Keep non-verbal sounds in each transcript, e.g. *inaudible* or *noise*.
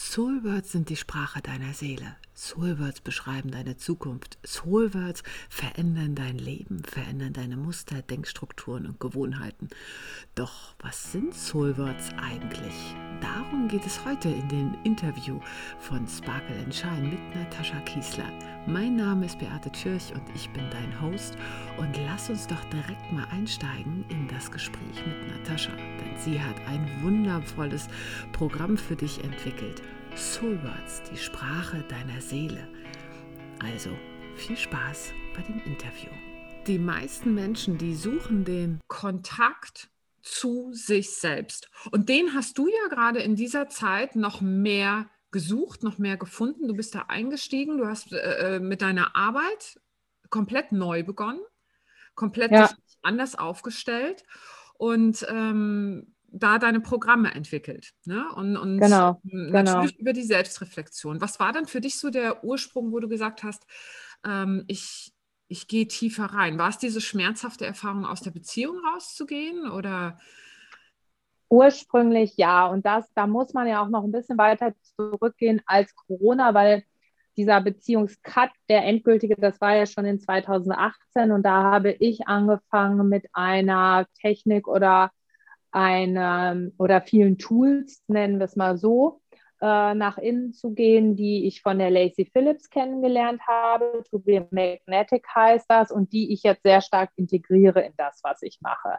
Soulwords sind die Sprache deiner Seele. Soulwords beschreiben deine Zukunft. Soulwords verändern dein Leben, verändern deine Muster, Denkstrukturen und Gewohnheiten. Doch was sind Soulwords eigentlich? Darum geht es heute in dem Interview von Sparkle and Shine mit Natascha Kiesler. Mein Name ist Beate Tschirch und ich bin dein Host. Und lass uns doch direkt mal einsteigen in das Gespräch mit Natascha, denn sie hat ein wundervolles Programm für dich entwickelt. Soulwords, die Sprache deiner Seele. Also viel Spaß bei dem Interview. Die meisten Menschen, die suchen den Kontakt zu sich selbst. Und den hast du ja gerade in dieser Zeit noch mehr gesucht, noch mehr gefunden. Du bist da eingestiegen, du hast äh, äh mit deiner Arbeit komplett neu begonnen, komplett ja. anders aufgestellt. Und ähm, da deine Programme entwickelt. Ne? Und, und genau, natürlich genau. über die Selbstreflexion. Was war dann für dich so der Ursprung, wo du gesagt hast, ähm, ich, ich gehe tiefer rein? War es diese schmerzhafte Erfahrung, aus der Beziehung rauszugehen oder? Ursprünglich ja. Und das, da muss man ja auch noch ein bisschen weiter zurückgehen als Corona, weil dieser Beziehungscut, der endgültige, das war ja schon in 2018 und da habe ich angefangen mit einer Technik oder einer oder vielen Tools, nennen wir es mal so, äh, nach innen zu gehen, die ich von der Lacey Phillips kennengelernt habe. To be Magnetic heißt das und die ich jetzt sehr stark integriere in das, was ich mache.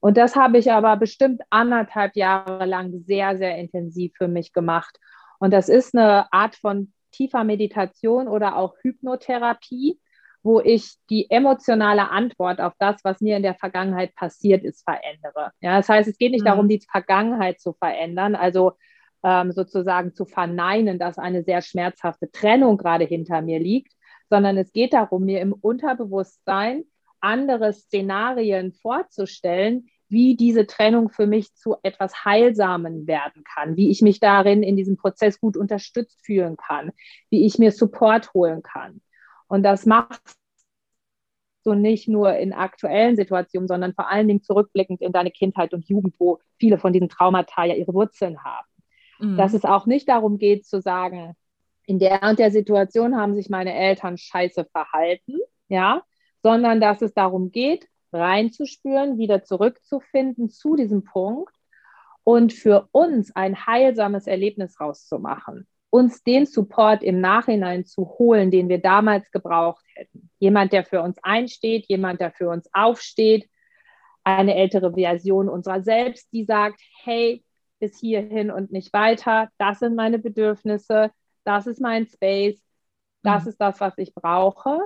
Und das habe ich aber bestimmt anderthalb Jahre lang sehr, sehr intensiv für mich gemacht. Und das ist eine Art von tiefer Meditation oder auch Hypnotherapie, wo ich die emotionale Antwort auf das, was mir in der Vergangenheit passiert ist, verändere. Ja, das heißt, es geht nicht mhm. darum, die Vergangenheit zu verändern, also ähm, sozusagen zu verneinen, dass eine sehr schmerzhafte Trennung gerade hinter mir liegt, sondern es geht darum, mir im Unterbewusstsein andere Szenarien vorzustellen, wie diese Trennung für mich zu etwas Heilsamen werden kann, wie ich mich darin in diesem Prozess gut unterstützt fühlen kann, wie ich mir Support holen kann. Und das macht du nicht nur in aktuellen Situationen, sondern vor allen Dingen zurückblickend in deine Kindheit und Jugend, wo viele von diesen Traumata ja ihre Wurzeln haben. Mhm. Dass es auch nicht darum geht zu sagen, in der und der Situation haben sich meine Eltern scheiße verhalten, ja, sondern dass es darum geht, reinzuspüren, wieder zurückzufinden zu diesem Punkt und für uns ein heilsames Erlebnis rauszumachen uns den Support im Nachhinein zu holen, den wir damals gebraucht hätten. Jemand, der für uns einsteht, jemand, der für uns aufsteht, eine ältere Version unserer selbst, die sagt, hey, bis hierhin und nicht weiter, das sind meine Bedürfnisse, das ist mein Space, das mhm. ist das, was ich brauche.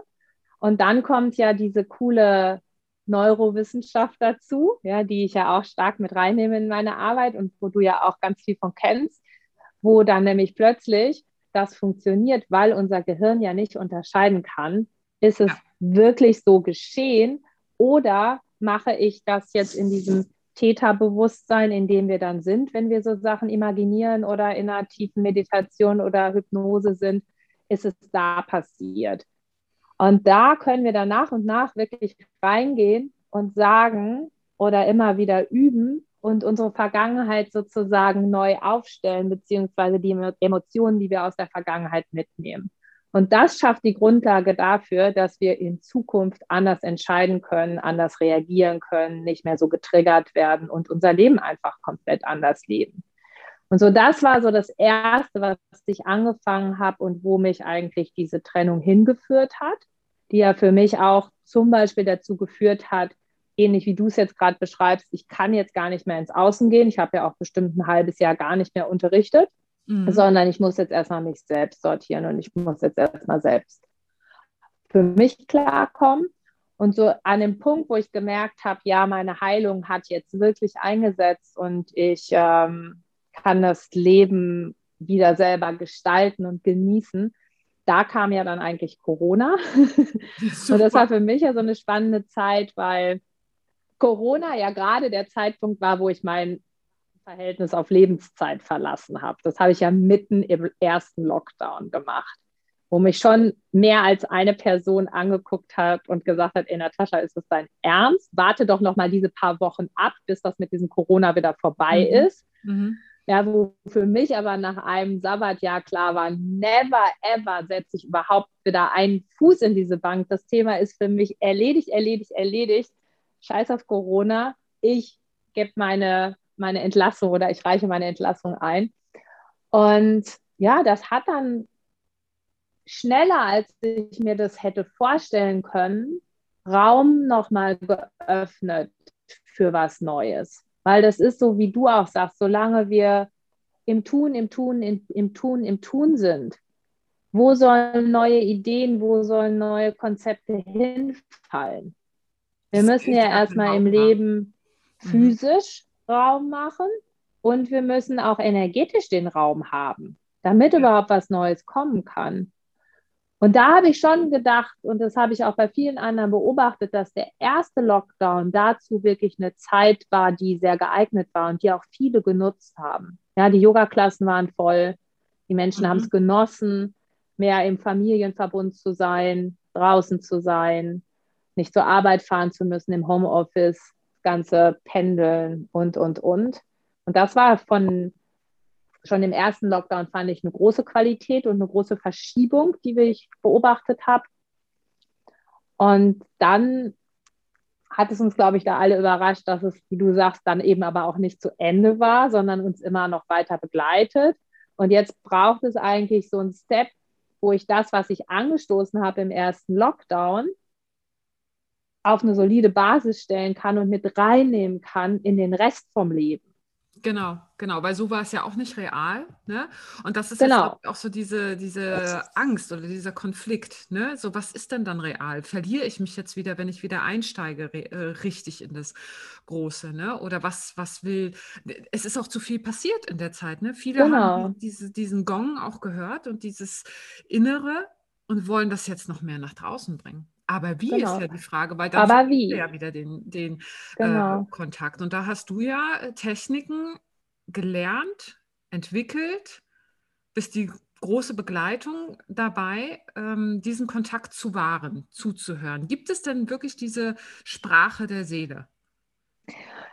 Und dann kommt ja diese coole Neurowissenschaft dazu, ja, die ich ja auch stark mit reinnehme in meine Arbeit und wo du ja auch ganz viel von kennst wo dann nämlich plötzlich das funktioniert, weil unser Gehirn ja nicht unterscheiden kann, ist es wirklich so geschehen oder mache ich das jetzt in diesem Täterbewusstsein, in dem wir dann sind, wenn wir so Sachen imaginieren oder in einer tiefen Meditation oder Hypnose sind, ist es da passiert. Und da können wir dann nach und nach wirklich reingehen und sagen oder immer wieder üben, und unsere Vergangenheit sozusagen neu aufstellen, beziehungsweise die Emotionen, die wir aus der Vergangenheit mitnehmen. Und das schafft die Grundlage dafür, dass wir in Zukunft anders entscheiden können, anders reagieren können, nicht mehr so getriggert werden und unser Leben einfach komplett anders leben. Und so, das war so das Erste, was ich angefangen habe und wo mich eigentlich diese Trennung hingeführt hat, die ja für mich auch zum Beispiel dazu geführt hat, ähnlich wie du es jetzt gerade beschreibst, ich kann jetzt gar nicht mehr ins Außen gehen. Ich habe ja auch bestimmt ein halbes Jahr gar nicht mehr unterrichtet, mhm. sondern ich muss jetzt erstmal mich selbst sortieren und ich muss jetzt erstmal selbst für mich klarkommen. Und so an dem Punkt, wo ich gemerkt habe, ja, meine Heilung hat jetzt wirklich eingesetzt und ich ähm, kann das Leben wieder selber gestalten und genießen, da kam ja dann eigentlich Corona. *laughs* und das war für mich ja so eine spannende Zeit, weil Corona ja gerade der Zeitpunkt war, wo ich mein Verhältnis auf Lebenszeit verlassen habe. Das habe ich ja mitten im ersten Lockdown gemacht, wo mich schon mehr als eine Person angeguckt hat und gesagt hat, ey Natascha, ist das dein Ernst? Warte doch noch mal diese paar Wochen ab, bis das mit diesem Corona wieder vorbei mhm. ist. Mhm. Ja, wo für mich aber nach einem Sabbatjahr klar war, never ever setze ich überhaupt wieder einen Fuß in diese Bank. Das Thema ist für mich erledigt, erledigt, erledigt. Scheiß auf Corona. Ich gebe meine, meine Entlassung oder ich reiche meine Entlassung ein. Und ja, das hat dann schneller, als ich mir das hätte vorstellen können, Raum nochmal geöffnet für was Neues. Weil das ist so, wie du auch sagst, solange wir im Tun, im Tun, im, im Tun, im Tun sind, wo sollen neue Ideen, wo sollen neue Konzepte hinfallen? Wir müssen ja erstmal im Leben mhm. physisch mhm. Raum machen und wir müssen auch energetisch den Raum haben, damit ja. überhaupt was Neues kommen kann. Und da habe ich schon gedacht, und das habe ich auch bei vielen anderen beobachtet, dass der erste Lockdown dazu wirklich eine Zeit war, die sehr geeignet war und die auch viele genutzt haben. Ja, die Yoga-Klassen waren voll, die Menschen mhm. haben es genossen, mehr im Familienverbund zu sein, draußen zu sein, nicht zur Arbeit fahren zu müssen, im Homeoffice, das ganze Pendeln und, und, und. Und das war von schon im ersten Lockdown fand ich eine große Qualität und eine große Verschiebung, die ich beobachtet habe. Und dann hat es uns, glaube ich, da alle überrascht, dass es, wie du sagst, dann eben aber auch nicht zu Ende war, sondern uns immer noch weiter begleitet. Und jetzt braucht es eigentlich so einen Step, wo ich das, was ich angestoßen habe im ersten Lockdown, auf eine solide Basis stellen kann und mit reinnehmen kann in den Rest vom Leben. Genau, genau, weil so war es ja auch nicht real. Ne? Und das ist genau. auch so diese, diese Angst oder dieser Konflikt. Ne? So, was ist denn dann real? Verliere ich mich jetzt wieder, wenn ich wieder einsteige, äh, richtig in das Große? Ne? Oder was, was will. Es ist auch zu viel passiert in der Zeit. Ne? Viele genau. haben diese, diesen Gong auch gehört und dieses Innere und wollen das jetzt noch mehr nach draußen bringen. Aber wie genau. ist ja die Frage, weil dann wie? ja wieder den, den äh, genau. äh, Kontakt. Und da hast du ja äh, Techniken gelernt, entwickelt, bist die große Begleitung dabei, ähm, diesen Kontakt zu wahren, zuzuhören. Gibt es denn wirklich diese Sprache der Seele?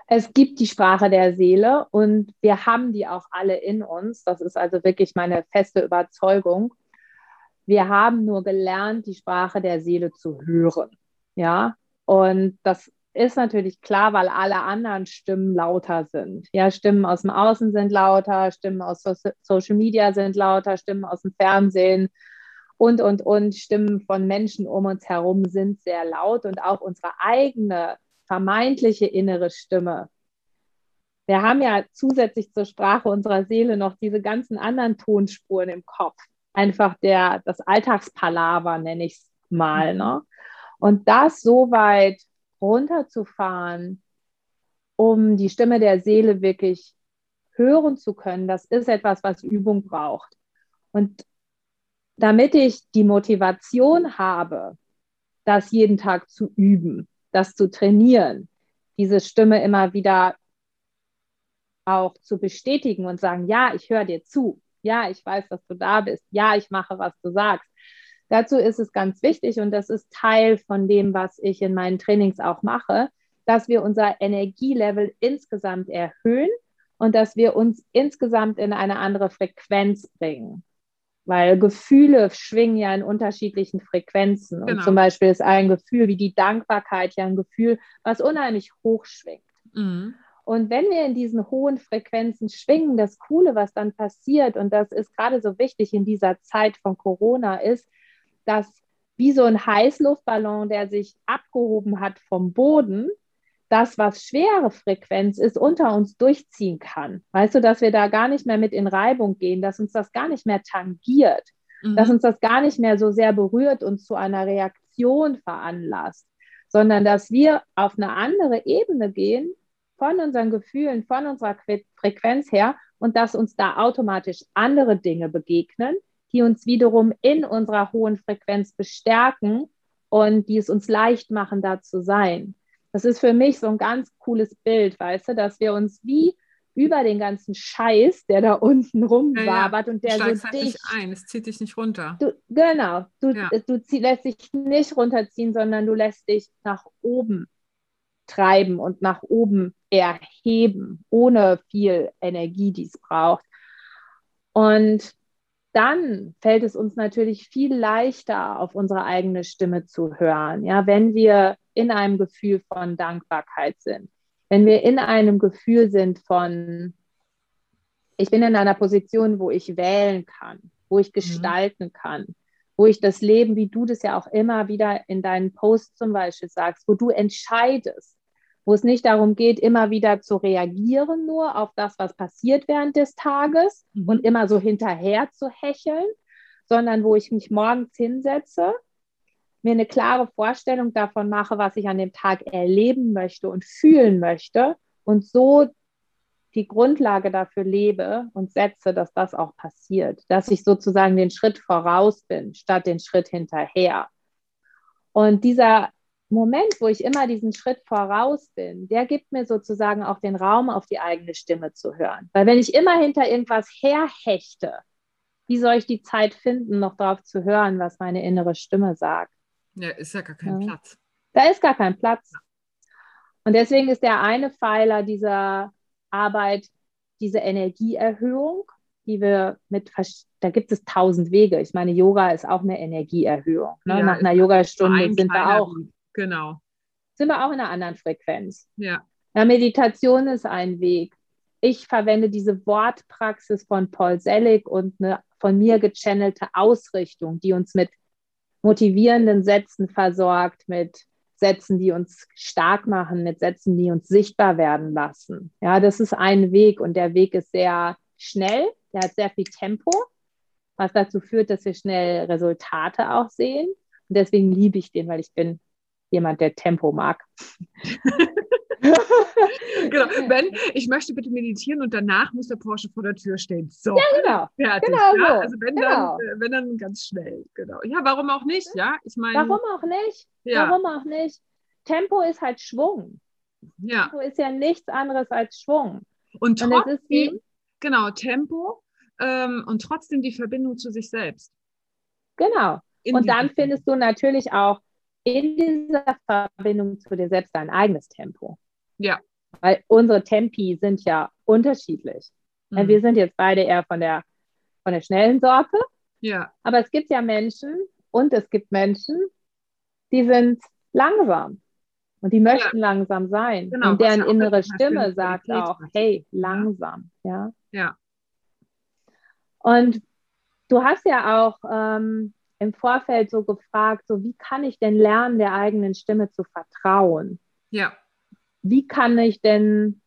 Es gibt die Sprache der Seele und wir haben die auch alle in uns. Das ist also wirklich meine feste Überzeugung. Wir haben nur gelernt, die Sprache der Seele zu hören. Ja, und das ist natürlich klar, weil alle anderen Stimmen lauter sind. Ja, Stimmen aus dem Außen sind lauter, Stimmen aus so Social Media sind lauter, Stimmen aus dem Fernsehen und, und, und, Stimmen von Menschen um uns herum sind sehr laut und auch unsere eigene vermeintliche innere Stimme. Wir haben ja zusätzlich zur Sprache unserer Seele noch diese ganzen anderen Tonspuren im Kopf einfach der, das Alltagspalaver, nenne ich es mal. Mhm. Ne? Und das so weit runterzufahren, um die Stimme der Seele wirklich hören zu können, das ist etwas, was Übung braucht. Und damit ich die Motivation habe, das jeden Tag zu üben, das zu trainieren, diese Stimme immer wieder auch zu bestätigen und sagen, ja, ich höre dir zu, ja, ich weiß, dass du da bist. Ja, ich mache, was du sagst. Dazu ist es ganz wichtig und das ist Teil von dem, was ich in meinen Trainings auch mache, dass wir unser Energielevel insgesamt erhöhen und dass wir uns insgesamt in eine andere Frequenz bringen. Weil Gefühle schwingen ja in unterschiedlichen Frequenzen. Genau. Und zum Beispiel ist ein Gefühl wie die Dankbarkeit ja ein Gefühl, was unheimlich hoch schwingt. Mhm. Und wenn wir in diesen hohen Frequenzen schwingen, das Coole, was dann passiert, und das ist gerade so wichtig in dieser Zeit von Corona, ist, dass wie so ein Heißluftballon, der sich abgehoben hat vom Boden, das, was schwere Frequenz ist, unter uns durchziehen kann. Weißt du, dass wir da gar nicht mehr mit in Reibung gehen, dass uns das gar nicht mehr tangiert, mhm. dass uns das gar nicht mehr so sehr berührt und zu einer Reaktion veranlasst, sondern dass wir auf eine andere Ebene gehen, von unseren Gefühlen, von unserer Frequenz her und dass uns da automatisch andere Dinge begegnen, die uns wiederum in unserer hohen Frequenz bestärken und die es uns leicht machen, da zu sein. Das ist für mich so ein ganz cooles Bild, weißt du, dass wir uns wie über den ganzen Scheiß, der da unten rumwabert ja, ja. und der so halt dich nicht ein, es zieht dich nicht runter. Du, genau, du, ja. du zieh, lässt dich nicht runterziehen, sondern du lässt dich nach oben treiben und nach oben erheben, ohne viel Energie, die es braucht. Und dann fällt es uns natürlich viel leichter, auf unsere eigene Stimme zu hören. Ja, wenn wir in einem Gefühl von Dankbarkeit sind, wenn wir in einem Gefühl sind von, ich bin in einer Position, wo ich wählen kann, wo ich mhm. gestalten mhm. kann, wo ich das Leben, wie du das ja auch immer wieder in deinen Posts zum Beispiel sagst, wo du entscheidest, wo es nicht darum geht, immer wieder zu reagieren nur auf das, was passiert während des Tages mhm. und immer so hinterher zu hecheln, sondern wo ich mich morgens hinsetze, mir eine klare Vorstellung davon mache, was ich an dem Tag erleben möchte und fühlen möchte und so die Grundlage dafür lebe und setze, dass das auch passiert, dass ich sozusagen den Schritt voraus bin, statt den Schritt hinterher. Und dieser Moment, wo ich immer diesen Schritt voraus bin, der gibt mir sozusagen auch den Raum, auf die eigene Stimme zu hören. Weil wenn ich immer hinter irgendwas herhechte, wie soll ich die Zeit finden, noch darauf zu hören, was meine innere Stimme sagt? Ja, ist ja gar kein ja. Platz. Da ist gar kein Platz. Und deswegen ist der eine Pfeiler dieser Arbeit diese Energieerhöhung, die wir mit, da gibt es tausend Wege. Ich meine, Yoga ist auch eine Energieerhöhung. Ne? Ja, Nach einer Yogastunde sind wir auch Genau. Sind wir auch in einer anderen Frequenz. Ja. ja. Meditation ist ein Weg. Ich verwende diese Wortpraxis von Paul Selig und eine von mir gechannelte Ausrichtung, die uns mit motivierenden Sätzen versorgt, mit Sätzen, die uns stark machen, mit Sätzen, die uns sichtbar werden lassen. Ja, das ist ein Weg und der Weg ist sehr schnell, der hat sehr viel Tempo, was dazu führt, dass wir schnell Resultate auch sehen. Und deswegen liebe ich den, weil ich bin jemand, der Tempo mag. *laughs* genau. Wenn, ich möchte bitte meditieren und danach muss der Porsche vor der Tür stehen. So. Ja, genau. Fertig. Genau ja? Also wenn, genau. dann, äh, wenn dann ganz schnell. Genau. Ja, warum auch nicht? Ja, ich meine. Warum auch nicht? Ja. Warum auch nicht? Tempo ist halt Schwung. Ja. Tempo ist ja nichts anderes als Schwung. Und trotzdem, und wie, genau, Tempo ähm, und trotzdem die Verbindung zu sich selbst. Genau. In und dann findest du natürlich auch in dieser Verbindung zu dir selbst dein eigenes Tempo. Ja. Weil unsere Tempi sind ja unterschiedlich. Mhm. Wir sind jetzt beide eher von der, von der schnellen Sorte. Ja. Aber es gibt ja Menschen und es gibt Menschen, die sind langsam und die möchten ja. langsam sein. Genau, und deren innere Stimme sagt auch, hey, langsam. Ja. Ja. Und du hast ja auch ähm, im Vorfeld so gefragt, so wie kann ich denn lernen, der eigenen Stimme zu vertrauen? Ja. Wie kann ich denn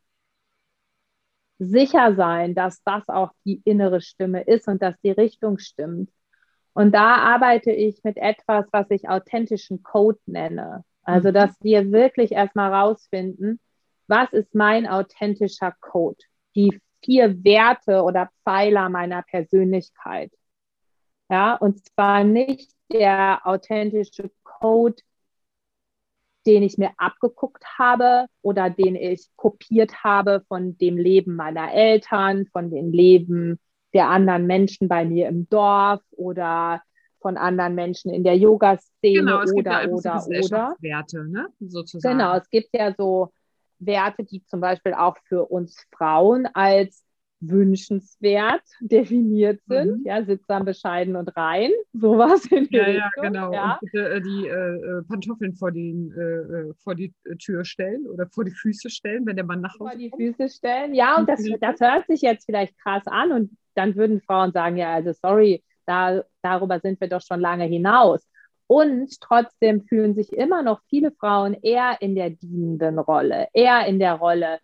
sicher sein, dass das auch die innere Stimme ist und dass die Richtung stimmt? Und da arbeite ich mit etwas, was ich authentischen Code nenne. Also, mhm. dass wir wirklich erstmal rausfinden, was ist mein authentischer Code? Die vier Werte oder Pfeiler meiner Persönlichkeit. Ja, und zwar nicht der authentische Code, den ich mir abgeguckt habe oder den ich kopiert habe von dem Leben meiner Eltern, von dem Leben der anderen Menschen bei mir im Dorf oder von anderen Menschen in der Yoga-Szene genau, oder, ja oder, oder. Werte, ne? sozusagen. Genau, es gibt ja so Werte, die zum Beispiel auch für uns Frauen als wünschenswert definiert sind. Mhm. Ja, sittsam, bescheiden und rein. *laughs* Sowas in die Ja, Richtung, ja, genau. Ja. Und bitte äh, die äh, äh, Pantoffeln vor, den, äh, äh, vor die Tür stellen oder vor die Füße stellen, wenn der Mann nach Hause Vor die Füße stellen. Ja, und das, das hört sich jetzt vielleicht krass an und dann würden Frauen sagen, ja, also sorry, da, darüber sind wir doch schon lange hinaus. Und trotzdem fühlen sich immer noch viele Frauen eher in der dienenden Rolle, eher in der Rolle,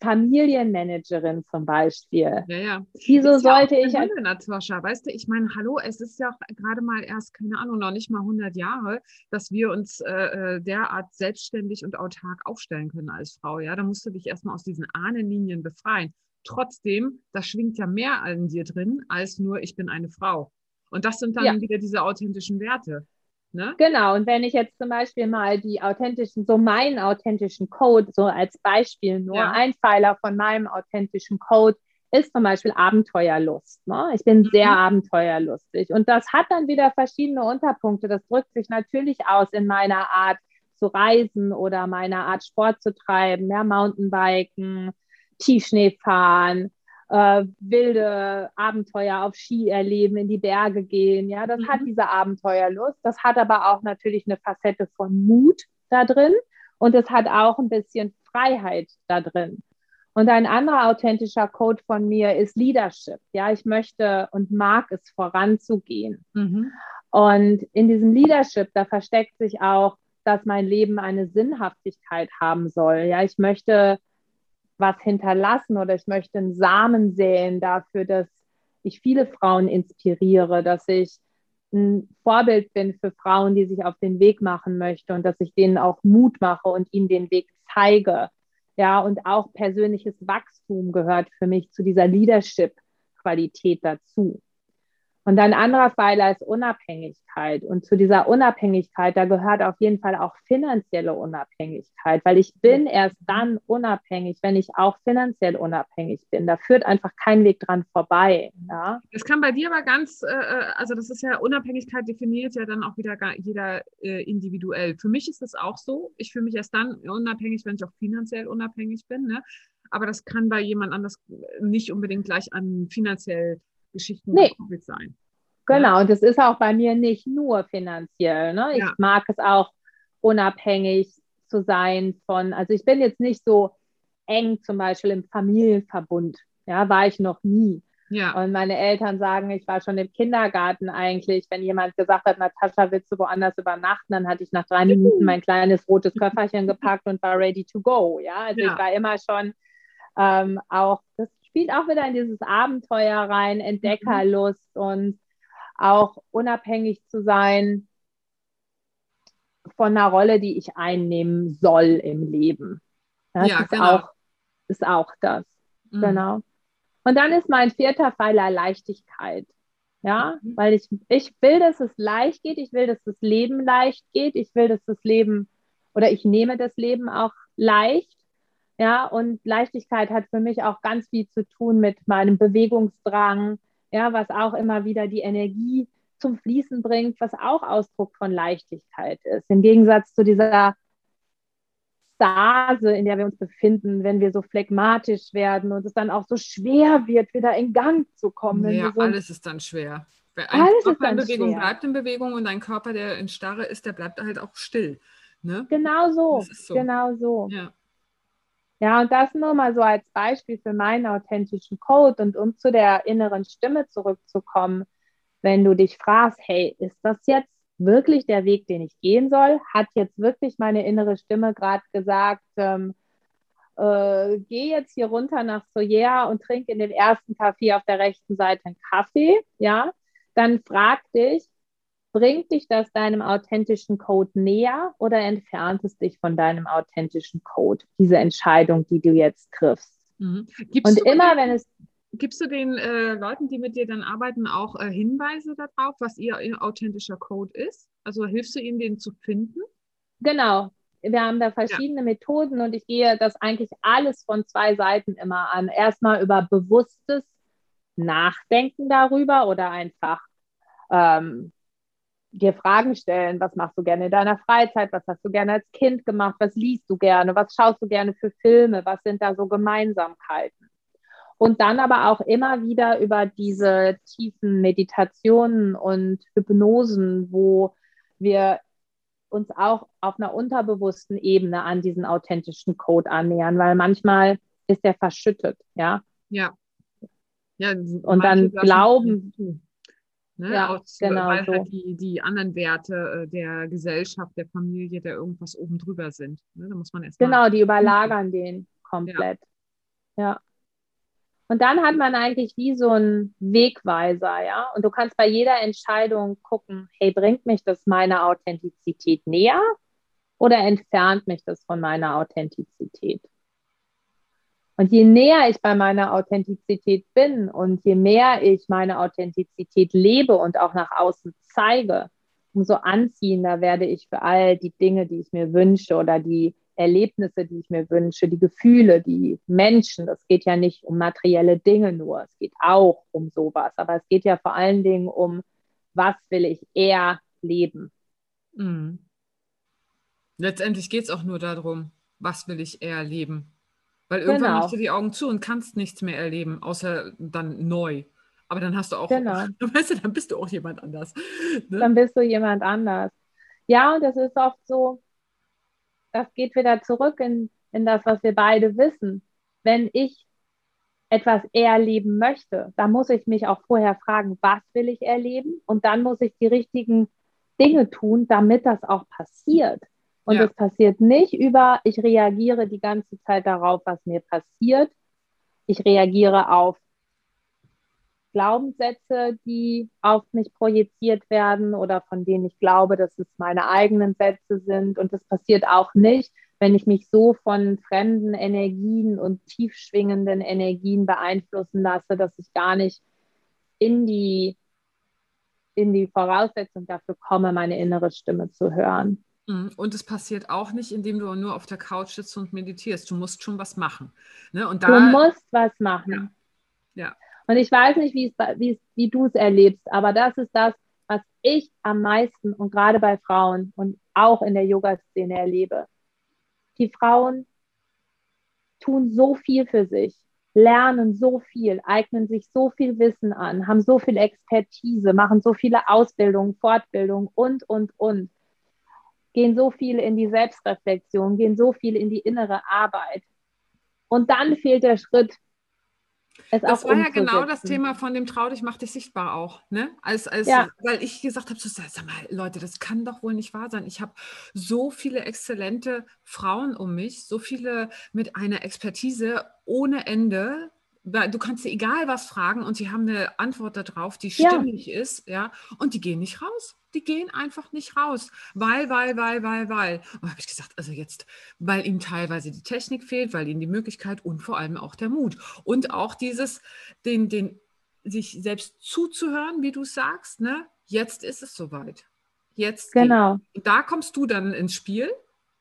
Familienmanagerin zum Beispiel. Ja, ja. Wieso sollte ja ich. Als Natascha, weißt du, ich meine, hallo, es ist ja auch gerade mal erst, keine Ahnung, noch nicht mal 100 Jahre, dass wir uns äh, äh, derart selbstständig und autark aufstellen können als Frau. Ja, da musst du dich erstmal aus diesen Ahnenlinien befreien. Trotzdem, da schwingt ja mehr an dir drin, als nur ich bin eine Frau. Und das sind dann ja. wieder diese authentischen Werte. Ne? Genau, und wenn ich jetzt zum Beispiel mal die authentischen, so meinen authentischen Code, so als Beispiel nur ja. ein Pfeiler von meinem authentischen Code ist zum Beispiel Abenteuerlust. Ne? Ich bin mhm. sehr abenteuerlustig und das hat dann wieder verschiedene Unterpunkte. Das drückt sich natürlich aus in meiner Art zu reisen oder meine Art Sport zu treiben, ja, Mountainbiken, Tiefschnee fahren, äh, wilde Abenteuer auf Ski erleben, in die Berge gehen. Ja, das mhm. hat diese Abenteuerlust. Das hat aber auch natürlich eine Facette von Mut da drin und es hat auch ein bisschen Freiheit da drin. Und ein anderer authentischer Code von mir ist Leadership. Ja, ich möchte und mag es voranzugehen. Mhm. Und in diesem Leadership, da versteckt sich auch, dass mein Leben eine Sinnhaftigkeit haben soll. Ja, ich möchte was hinterlassen oder ich möchte einen Samen säen dafür, dass ich viele Frauen inspiriere, dass ich ein Vorbild bin für Frauen, die sich auf den Weg machen möchten und dass ich denen auch Mut mache und ihnen den Weg zeige. Ja, und auch persönliches Wachstum gehört für mich zu dieser Leadership-Qualität dazu. Und ein anderer Pfeiler ist Unabhängigkeit. Und zu dieser Unabhängigkeit, da gehört auf jeden Fall auch finanzielle Unabhängigkeit, weil ich bin erst dann unabhängig, wenn ich auch finanziell unabhängig bin. Da führt einfach kein Weg dran vorbei. Ja? Das kann bei dir aber ganz, äh, äh, also das ist ja Unabhängigkeit definiert ja dann auch wieder jeder äh, individuell. Für mich ist das auch so. Ich fühle mich erst dann unabhängig, wenn ich auch finanziell unabhängig bin. Ne? Aber das kann bei jemand anders nicht unbedingt gleich an finanziell Geschichten nee. gekoppelt sein. Genau, ja? und das ist auch bei mir nicht nur finanziell. Ne? Ich ja. mag es auch unabhängig zu sein von, also ich bin jetzt nicht so eng zum Beispiel im Familienverbund, ja, war ich noch nie. Ja. Und meine Eltern sagen, ich war schon im Kindergarten eigentlich, wenn jemand gesagt hat, Natascha, willst du woanders übernachten, dann hatte ich nach drei Minuten mein kleines rotes *laughs* Köfferchen gepackt und war ready to go. Ja, also ja. ich war immer schon ähm, auch, das spielt auch wieder in dieses Abenteuer rein, Entdeckerlust mhm. und auch unabhängig zu sein von einer Rolle, die ich einnehmen soll im Leben. Das ja, ist, genau. auch, ist auch das. Mhm. Genau. Und dann ist mein vierter Pfeiler Leichtigkeit. Ja, mhm. weil ich, ich will, dass es leicht geht, ich will, dass das Leben leicht geht, ich will, dass das Leben oder ich nehme das Leben auch leicht ja, und Leichtigkeit hat für mich auch ganz viel zu tun mit meinem Bewegungsdrang, ja, was auch immer wieder die Energie zum Fließen bringt, was auch Ausdruck von Leichtigkeit ist. Im Gegensatz zu dieser Stase, in der wir uns befinden, wenn wir so phlegmatisch werden und es dann auch so schwer wird, wieder in Gang zu kommen. Ja, so alles ist dann schwer. Ein alles Körper ist dann in Bewegung schwer. bleibt in Bewegung und ein Körper, der in Starre ist, der bleibt halt auch still. Ne? Genau so, so. genau so. Ja. Ja, und das nur mal so als Beispiel für meinen authentischen Code und um zu der inneren Stimme zurückzukommen, wenn du dich fragst, hey, ist das jetzt wirklich der Weg, den ich gehen soll? Hat jetzt wirklich meine innere Stimme gerade gesagt, ähm, äh, geh jetzt hier runter nach Soja und trink in dem ersten Kaffee auf der rechten Seite einen Kaffee, ja? Dann frag dich, Bringt dich das deinem authentischen Code näher oder entfernt es dich von deinem authentischen Code, diese Entscheidung, die du jetzt triffst? Mhm. Und immer, wenn es Gibst du den äh, Leuten, die mit dir dann arbeiten, auch äh, Hinweise darauf, was ihr, ihr, authentischer Code ist? Also hilfst du ihnen, den zu finden? Genau. Wir haben da verschiedene ja. Methoden und ich gehe das eigentlich alles von zwei Seiten immer an. Erstmal über bewusstes Nachdenken darüber oder einfach ähm, dir Fragen stellen, was machst du gerne in deiner Freizeit, was hast du gerne als Kind gemacht, was liest du gerne, was schaust du gerne für Filme, was sind da so Gemeinsamkeiten. Und dann aber auch immer wieder über diese tiefen Meditationen und Hypnosen, wo wir uns auch auf einer unterbewussten Ebene an diesen authentischen Code annähern, weil manchmal ist der verschüttet, ja. Ja. ja und dann glauben, Ne? Ja, Aus, genau weil so. halt die, die anderen Werte äh, der Gesellschaft, der Familie, der irgendwas oben drüber sind. Ne? Da muss man erst Genau, die überlagern den komplett. Ja. ja. Und dann hat man eigentlich wie so einen Wegweiser, ja. Und du kannst bei jeder Entscheidung gucken, hey, bringt mich das meiner Authentizität näher oder entfernt mich das von meiner Authentizität? Und je näher ich bei meiner Authentizität bin und je mehr ich meine Authentizität lebe und auch nach außen zeige, umso anziehender werde ich für all die Dinge, die ich mir wünsche oder die Erlebnisse, die ich mir wünsche, die Gefühle, die Menschen. Das geht ja nicht um materielle Dinge nur, es geht auch um sowas, aber es geht ja vor allen Dingen um, was will ich eher leben. Mhm. Letztendlich geht es auch nur darum, was will ich erleben. Weil irgendwann genau. machst du die Augen zu und kannst nichts mehr erleben, außer dann neu. Aber dann hast du auch, genau. *laughs* weißt du, dann bist du auch jemand anders. Ne? Dann bist du jemand anders. Ja, und das ist oft so, das geht wieder zurück in, in das, was wir beide wissen. Wenn ich etwas erleben möchte, dann muss ich mich auch vorher fragen, was will ich erleben? Und dann muss ich die richtigen Dinge tun, damit das auch passiert. Und es ja. passiert nicht über, ich reagiere die ganze Zeit darauf, was mir passiert. Ich reagiere auf Glaubenssätze, die auf mich projiziert werden oder von denen ich glaube, dass es meine eigenen Sätze sind. Und das passiert auch nicht, wenn ich mich so von fremden Energien und tiefschwingenden Energien beeinflussen lasse, dass ich gar nicht in die, in die Voraussetzung dafür komme, meine innere Stimme zu hören. Mhm. Und es passiert auch nicht, indem du nur auf der Couch sitzt und meditierst. Du musst schon was machen. Ne? Und da, du musst was machen. Ja. ja. Und ich weiß nicht, wie, es, wie du es erlebst, aber das ist das, was ich am meisten und gerade bei Frauen und auch in der Yoga-Szene erlebe. Die Frauen tun so viel für sich, lernen so viel, eignen sich so viel Wissen an, haben so viel Expertise, machen so viele Ausbildungen, Fortbildungen und, und, und gehen so viel in die Selbstreflexion, gehen so viel in die innere Arbeit. Und dann fehlt der Schritt. Es das war ja genau das Thema von dem Trau dich, mach dich sichtbar auch. Ne? Als, als, ja. Weil ich gesagt habe, so, sag mal, Leute, das kann doch wohl nicht wahr sein. Ich habe so viele exzellente Frauen um mich, so viele mit einer Expertise ohne Ende du kannst sie egal was fragen und sie haben eine Antwort darauf, die stimmig ja. ist, ja, und die gehen nicht raus. Die gehen einfach nicht raus, weil, weil, weil, weil, weil. Und habe ich gesagt, also jetzt, weil ihnen teilweise die Technik fehlt, weil ihnen die Möglichkeit und vor allem auch der Mut und auch dieses, den, den, sich selbst zuzuhören, wie du sagst, ne? Jetzt ist es soweit. Jetzt. Genau. Und da kommst du dann ins Spiel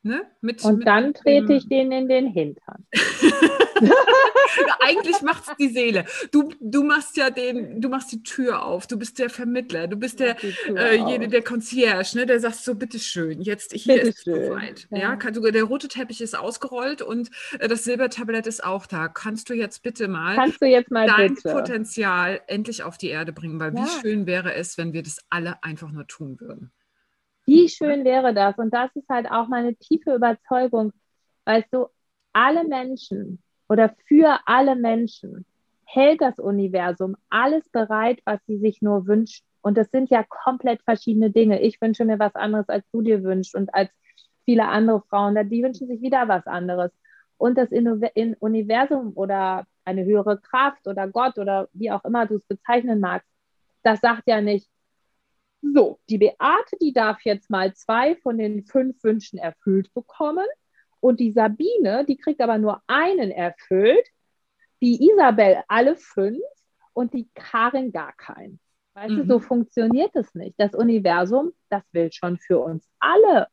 Ne? Mit, und mit dann trete ich den in den Hintern. *laughs* Eigentlich macht es die Seele. Du, du machst ja den, du machst die Tür auf, du bist der Vermittler, du bist der, äh, der Concierge, ne? der sagt so, bitteschön, jetzt hier bitte ist es soweit. Ja. ja kann, der rote Teppich ist ausgerollt und äh, das Silbertablett ist auch da. Kannst du jetzt bitte mal, Kannst du jetzt mal dein bitte. Potenzial endlich auf die Erde bringen? Weil ja. wie schön wäre es, wenn wir das alle einfach nur tun würden. Wie schön wäre das? Und das ist halt auch meine tiefe Überzeugung. Weißt du, alle Menschen oder für alle Menschen hält das Universum alles bereit, was sie sich nur wünschen. Und das sind ja komplett verschiedene Dinge. Ich wünsche mir was anderes, als du dir wünschst und als viele andere Frauen. Die wünschen sich wieder was anderes. Und das Universum oder eine höhere Kraft oder Gott oder wie auch immer du es bezeichnen magst, das sagt ja nicht, so, die Beate, die darf jetzt mal zwei von den fünf Wünschen erfüllt bekommen. Und die Sabine, die kriegt aber nur einen erfüllt. Die Isabel alle fünf und die Karin gar keinen. Weißt mhm. du, so funktioniert es nicht. Das Universum, das will schon für uns alle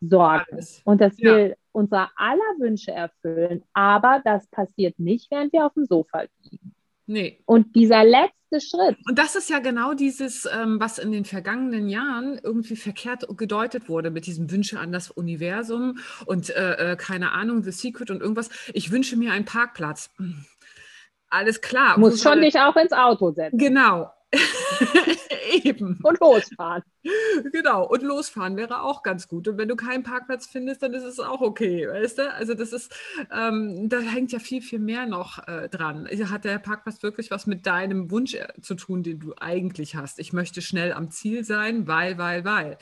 sorgen. Alles. Und das ja. will unsere aller Wünsche erfüllen. Aber das passiert nicht, während wir auf dem Sofa liegen. Nee. Und dieser letzte Schritt. Und das ist ja genau dieses, ähm, was in den vergangenen Jahren irgendwie verkehrt gedeutet wurde mit diesem Wünsche an das Universum und äh, äh keine Ahnung, The Secret und irgendwas. Ich wünsche mir einen Parkplatz. Alles klar. Muss schon dich auch ins Auto setzen. Genau. *laughs* Eben. Und losfahren. Genau, und losfahren wäre auch ganz gut. Und wenn du keinen Parkplatz findest, dann ist es auch okay, weißt du? Also das ist, ähm, da hängt ja viel, viel mehr noch äh, dran. Hat der Parkplatz wirklich was mit deinem Wunsch äh, zu tun, den du eigentlich hast? Ich möchte schnell am Ziel sein, weil, weil, weil.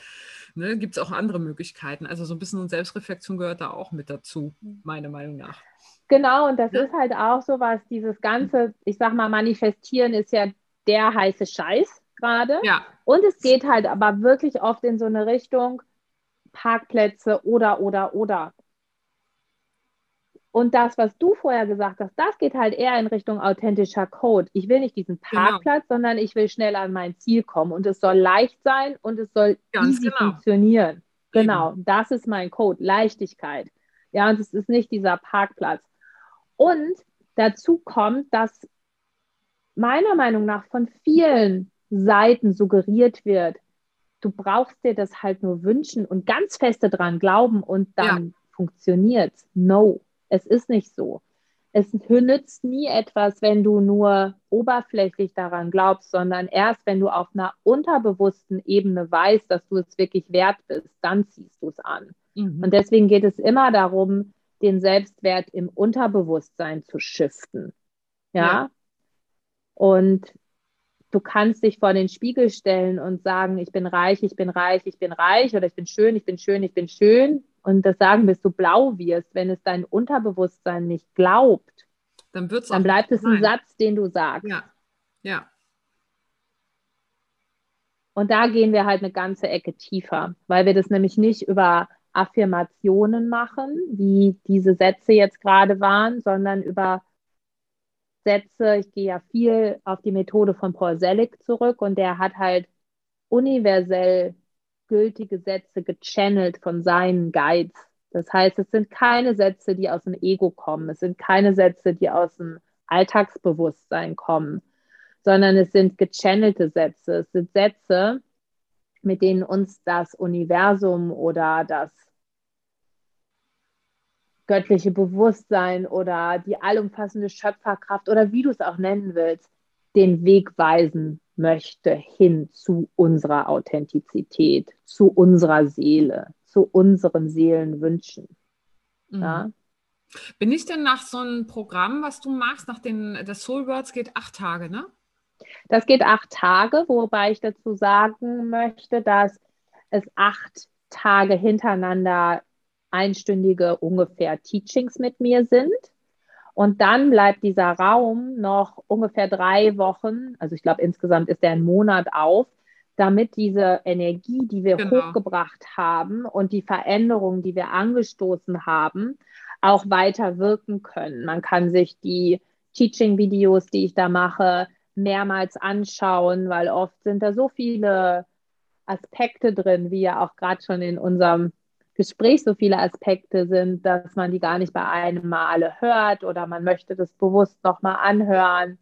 Ne, Gibt es auch andere Möglichkeiten. Also so ein bisschen Selbstreflexion gehört da auch mit dazu, meiner Meinung nach. Genau, und das ja. ist halt auch so was, dieses ganze, ich sag mal, manifestieren ist ja der heiße Scheiß gerade. Ja. Und es geht halt aber wirklich oft in so eine Richtung Parkplätze oder, oder, oder. Und das, was du vorher gesagt hast, das geht halt eher in Richtung authentischer Code. Ich will nicht diesen genau. Parkplatz, genau. sondern ich will schnell an mein Ziel kommen. Und es soll leicht sein und es soll Ganz easy genau. funktionieren. Genau, Eben. das ist mein Code, Leichtigkeit. Ja, und es ist nicht dieser Parkplatz. Und dazu kommt, dass meiner Meinung nach von vielen Seiten suggeriert wird, du brauchst dir das halt nur wünschen und ganz feste dran glauben und dann ja. funktioniert. No, es ist nicht so. Es nützt nie etwas, wenn du nur oberflächlich daran glaubst, sondern erst, wenn du auf einer unterbewussten Ebene weißt, dass du es wirklich wert bist, dann ziehst du es an. Mhm. Und deswegen geht es immer darum, den Selbstwert im Unterbewusstsein zu shiften. Ja? ja. Und du kannst dich vor den Spiegel stellen und sagen, ich bin reich, ich bin reich, ich bin reich oder ich bin schön, ich bin schön, ich bin schön und das sagen, bis du blau wirst, wenn es dein Unterbewusstsein nicht glaubt, dann, wird's dann bleibt es ein Satz, den du sagst. Ja, ja. Und da gehen wir halt eine ganze Ecke tiefer, weil wir das nämlich nicht über Affirmationen machen, wie diese Sätze jetzt gerade waren, sondern über Sätze. Ich gehe ja viel auf die Methode von Paul Selig zurück und der hat halt universell gültige Sätze gechannelt von seinen Guides. Das heißt, es sind keine Sätze, die aus dem Ego kommen. Es sind keine Sätze, die aus dem Alltagsbewusstsein kommen, sondern es sind gechannelte Sätze. Es sind Sätze, mit denen uns das Universum oder das göttliche Bewusstsein oder die allumfassende Schöpferkraft oder wie du es auch nennen willst, den Weg weisen möchte hin zu unserer Authentizität, zu unserer Seele, zu unseren Seelenwünschen. Mhm. Ja? Bin ich denn nach so einem Programm, was du machst, nach den, das Soul Words geht acht Tage, ne? Das geht acht Tage, wobei ich dazu sagen möchte, dass es acht Tage hintereinander einstündige ungefähr Teachings mit mir sind. Und dann bleibt dieser Raum noch ungefähr drei Wochen, also ich glaube insgesamt ist der ein Monat auf, damit diese Energie, die wir genau. hochgebracht haben und die Veränderungen, die wir angestoßen haben, auch weiter wirken können. Man kann sich die Teaching-Videos, die ich da mache, mehrmals anschauen, weil oft sind da so viele Aspekte drin, wie ja auch gerade schon in unserem Gespräch so viele Aspekte sind, dass man die gar nicht bei einem Male hört oder man möchte das bewusst nochmal anhören.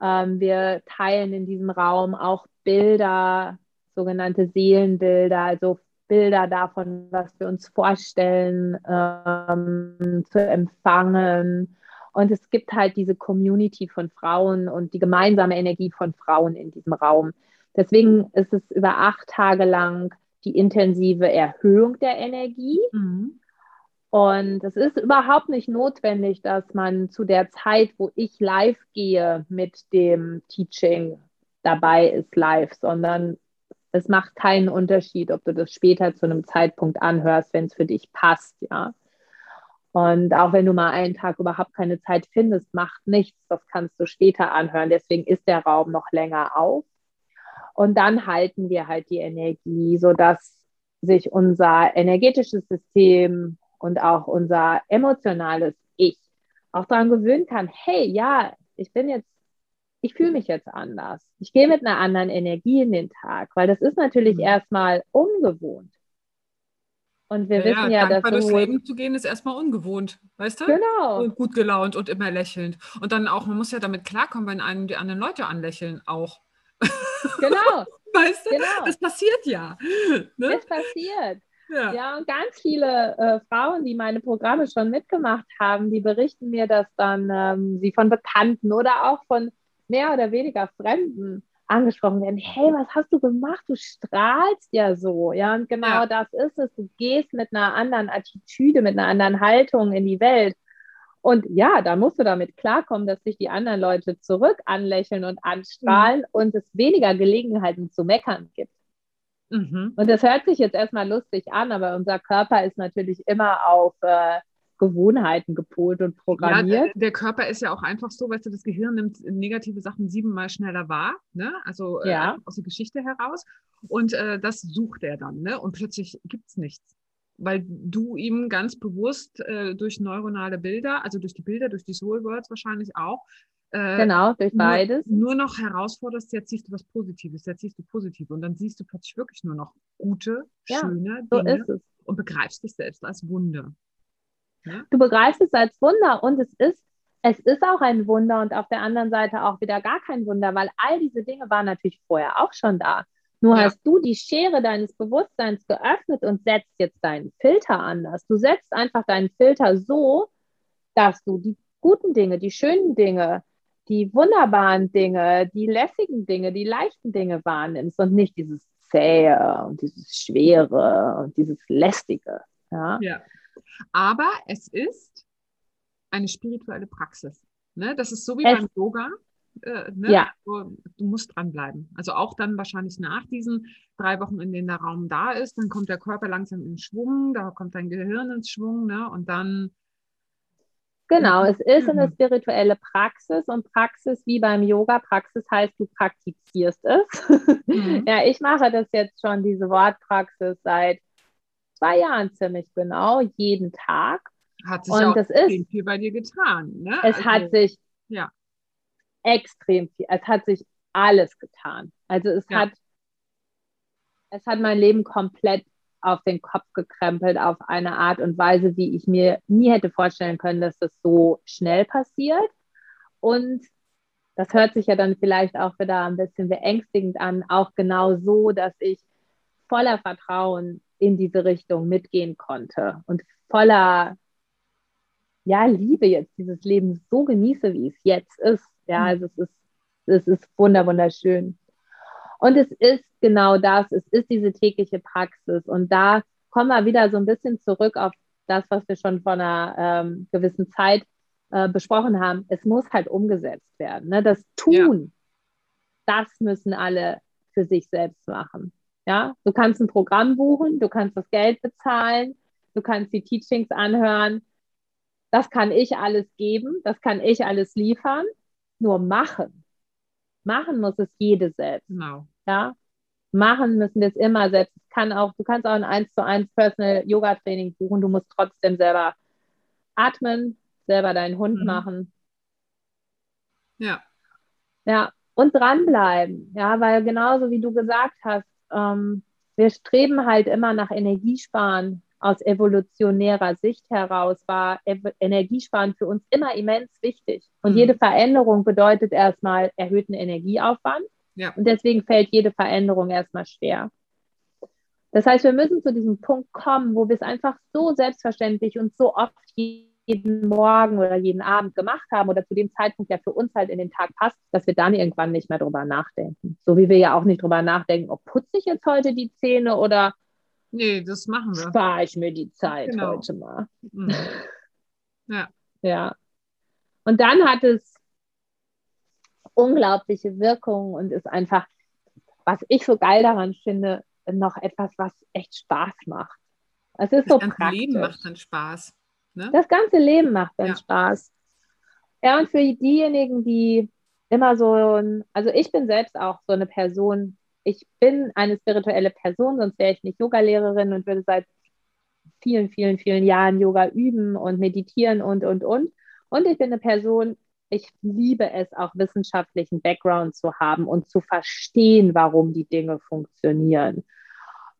Ähm, wir teilen in diesem Raum auch Bilder, sogenannte Seelenbilder, also Bilder davon, was wir uns vorstellen, ähm, zu empfangen. Und es gibt halt diese Community von Frauen und die gemeinsame Energie von Frauen in diesem Raum. Deswegen ist es über acht Tage lang die intensive Erhöhung der Energie. Mhm. Und es ist überhaupt nicht notwendig, dass man zu der Zeit, wo ich live gehe mit dem Teaching, dabei ist live, sondern es macht keinen Unterschied, ob du das später zu einem Zeitpunkt anhörst, wenn es für dich passt, ja. Und auch wenn du mal einen Tag überhaupt keine Zeit findest, macht nichts, das kannst du später anhören. Deswegen ist der Raum noch länger auf. Und dann halten wir halt die Energie, sodass sich unser energetisches System und auch unser emotionales Ich auch daran gewöhnen kann, hey, ja, ich bin jetzt, ich fühle mich jetzt anders. Ich gehe mit einer anderen Energie in den Tag, weil das ist natürlich mhm. erstmal ungewohnt. Und wir ja, wissen ja, dass durchs Leben zu gehen ist erstmal ungewohnt, weißt du? Genau. Und gut gelaunt und immer lächelnd. Und dann auch, man muss ja damit klarkommen, wenn einem die anderen Leute anlächeln, auch. Genau. *laughs* weißt du? Genau. Das passiert ja. Ne? Das passiert. Ja. ja, und ganz viele äh, Frauen, die meine Programme schon mitgemacht haben, die berichten mir, dass dann ähm, sie von Bekannten oder auch von mehr oder weniger Fremden angesprochen werden. Hey, was hast du gemacht? Du strahlst ja so. Ja, und genau ja. das ist es. Du gehst mit einer anderen Attitüde, mit einer anderen Haltung in die Welt. Und ja, da musst du damit klarkommen, dass sich die anderen Leute zurück anlächeln und anstrahlen mhm. und es weniger Gelegenheiten zu meckern gibt. Mhm. Und das hört sich jetzt erstmal lustig an, aber unser Körper ist natürlich immer auf äh, Gewohnheiten gepolt und programmiert. Ja, der Körper ist ja auch einfach so, weißt du, das Gehirn nimmt negative Sachen siebenmal schneller wahr, ne? also äh, ja. aus der Geschichte heraus. Und äh, das sucht er dann, ne? Und plötzlich gibt es nichts weil du ihm ganz bewusst äh, durch neuronale Bilder, also durch die Bilder, durch die Soul Words wahrscheinlich auch, äh, genau, durch beides. Nur, nur, noch herausforderst, jetzt siehst du was Positives, jetzt siehst du positiv und dann siehst du plötzlich wirklich nur noch gute, ja, schöne so Dinge und begreifst dich selbst als Wunder. Ja? Du begreifst es als Wunder und es ist es ist auch ein Wunder und auf der anderen Seite auch wieder gar kein Wunder, weil all diese Dinge waren natürlich vorher auch schon da. Nur ja. hast du die Schere deines Bewusstseins geöffnet und setzt jetzt deinen Filter anders. Du setzt einfach deinen Filter so, dass du die guten Dinge, die schönen Dinge, die wunderbaren Dinge, die lässigen Dinge, die leichten Dinge wahrnimmst und nicht dieses Zähe und dieses Schwere und dieses Lästige. Ja. ja. Aber es ist eine spirituelle Praxis. Ne? Das ist so wie es, beim Yoga. Äh, ne? Ja. Du, du, musst dranbleiben. Also auch dann wahrscheinlich nach diesen drei Wochen, in denen der Raum da ist, dann kommt der Körper langsam in Schwung, da kommt dein Gehirn ins Schwung ne? und dann Genau, es ist eine spirituelle Praxis und Praxis wie beim Yoga. Praxis heißt, du praktizierst es. Mhm. *laughs* ja, ich mache das jetzt schon, diese Wortpraxis seit zwei Jahren ziemlich genau, jeden Tag. Hat sich und auch das ist, viel bei dir getan. Ne? Es also, hat sich ja. Extrem viel, es hat sich alles getan. Also es ja. hat es hat mein Leben komplett auf den Kopf gekrempelt auf eine Art und Weise, wie ich mir nie hätte vorstellen können, dass das so schnell passiert. Und das hört sich ja dann vielleicht auch wieder ein bisschen beängstigend an, auch genau so, dass ich voller Vertrauen in diese Richtung mitgehen konnte und voller ja, Liebe jetzt dieses Leben so genieße, wie es jetzt ist. Ja, mhm. also es ist, es ist wunderschön. Und es ist genau das, es ist diese tägliche Praxis. Und da kommen wir wieder so ein bisschen zurück auf das, was wir schon vor einer ähm, gewissen Zeit äh, besprochen haben. Es muss halt umgesetzt werden. Ne? Das Tun, ja. das müssen alle für sich selbst machen. Ja, du kannst ein Programm buchen, du kannst das Geld bezahlen, du kannst die Teachings anhören. Das kann ich alles geben, das kann ich alles liefern. Nur machen. Machen muss es jede selbst. Genau. Ja, machen müssen wir es immer selbst. Kann auch, du kannst auch ein 1 zu 1 Personal Yoga Training buchen. Du musst trotzdem selber atmen, selber deinen Hund mhm. machen. Ja. Ja, und dranbleiben. Ja, weil genauso wie du gesagt hast, ähm, wir streben halt immer nach Energiesparen. Aus evolutionärer Sicht heraus war Energiesparen für uns immer immens wichtig. Und mhm. jede Veränderung bedeutet erstmal erhöhten Energieaufwand. Ja. Und deswegen fällt jede Veränderung erstmal schwer. Das heißt, wir müssen zu diesem Punkt kommen, wo wir es einfach so selbstverständlich und so oft jeden Morgen oder jeden Abend gemacht haben oder zu dem Zeitpunkt, der für uns halt in den Tag passt, dass wir dann irgendwann nicht mehr drüber nachdenken. So wie wir ja auch nicht drüber nachdenken, ob putze ich jetzt heute die Zähne oder Nee, das machen wir. Spare ich mir die Zeit genau. heute mal. Mhm. *laughs* Ja. ja. Und dann hat es unglaubliche Wirkung und ist einfach, was ich so geil daran finde, noch etwas, was echt Spaß macht. Es ist das so ganze praktisch. Leben macht dann Spaß. Ne? Das ganze Leben macht dann ja. Spaß. Ja, und für diejenigen, die immer so, also ich bin selbst auch so eine Person, ich bin eine spirituelle Person, sonst wäre ich nicht Yogalehrerin und würde seit vielen, vielen, vielen Jahren Yoga üben und meditieren und, und, und. Und ich bin eine Person, ich liebe es auch wissenschaftlichen Background zu haben und zu verstehen, warum die Dinge funktionieren.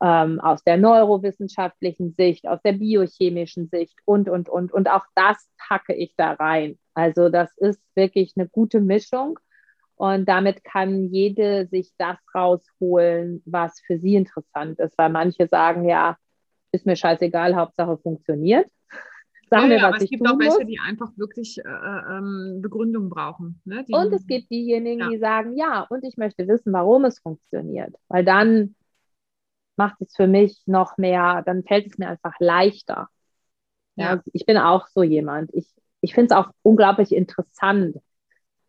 Ähm, aus der neurowissenschaftlichen Sicht, aus der biochemischen Sicht und, und, und. Und auch das packe ich da rein. Also das ist wirklich eine gute Mischung. Und damit kann jede sich das rausholen, was für sie interessant ist. Weil manche sagen, ja, ist mir scheißegal, Hauptsache funktioniert. *laughs* Sag ja, mir, was aber es gibt auch welche, die einfach wirklich äh, ähm, Begründung brauchen. Ne? Die, und es gibt diejenigen, ja. die sagen, ja, und ich möchte wissen, warum es funktioniert. Weil dann macht es für mich noch mehr, dann fällt es mir einfach leichter. Ja. ja ich bin auch so jemand. Ich, ich finde es auch unglaublich interessant,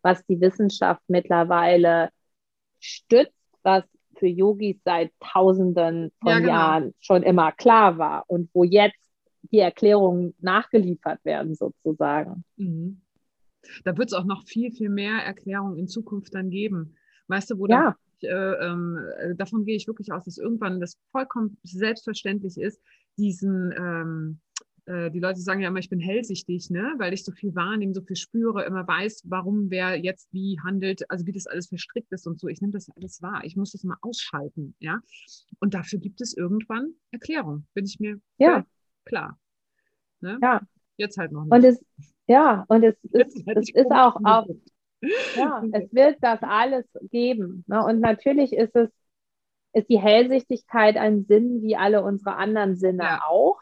was die Wissenschaft mittlerweile stützt, was für Yogis seit Tausenden von ja, genau. Jahren schon immer klar war und wo jetzt die Erklärungen nachgeliefert werden, sozusagen. Mhm. Da wird es auch noch viel, viel mehr Erklärungen in Zukunft dann geben. Weißt du, wo ja. dann, äh, äh, davon gehe ich wirklich aus, dass irgendwann das vollkommen selbstverständlich ist, diesen, ähm, äh, die Leute sagen ja immer, ich bin hellsichtig, ne? weil ich so viel wahrnehme, so viel spüre, immer weiß, warum wer jetzt wie handelt, also wie das alles verstrickt ist und so. Ich nehme das alles wahr. Ich muss das mal ausschalten, ja. Und dafür gibt es irgendwann Erklärung, bin ich mir ja klar. Ne? Ja. Jetzt halt noch nicht. Und es, ja, und es, ist, halt es ist auch, auch ja, *laughs* es wird das alles geben. Ne? Und natürlich ist es ist die Hellsichtigkeit ein Sinn wie alle unsere anderen Sinne ja. auch.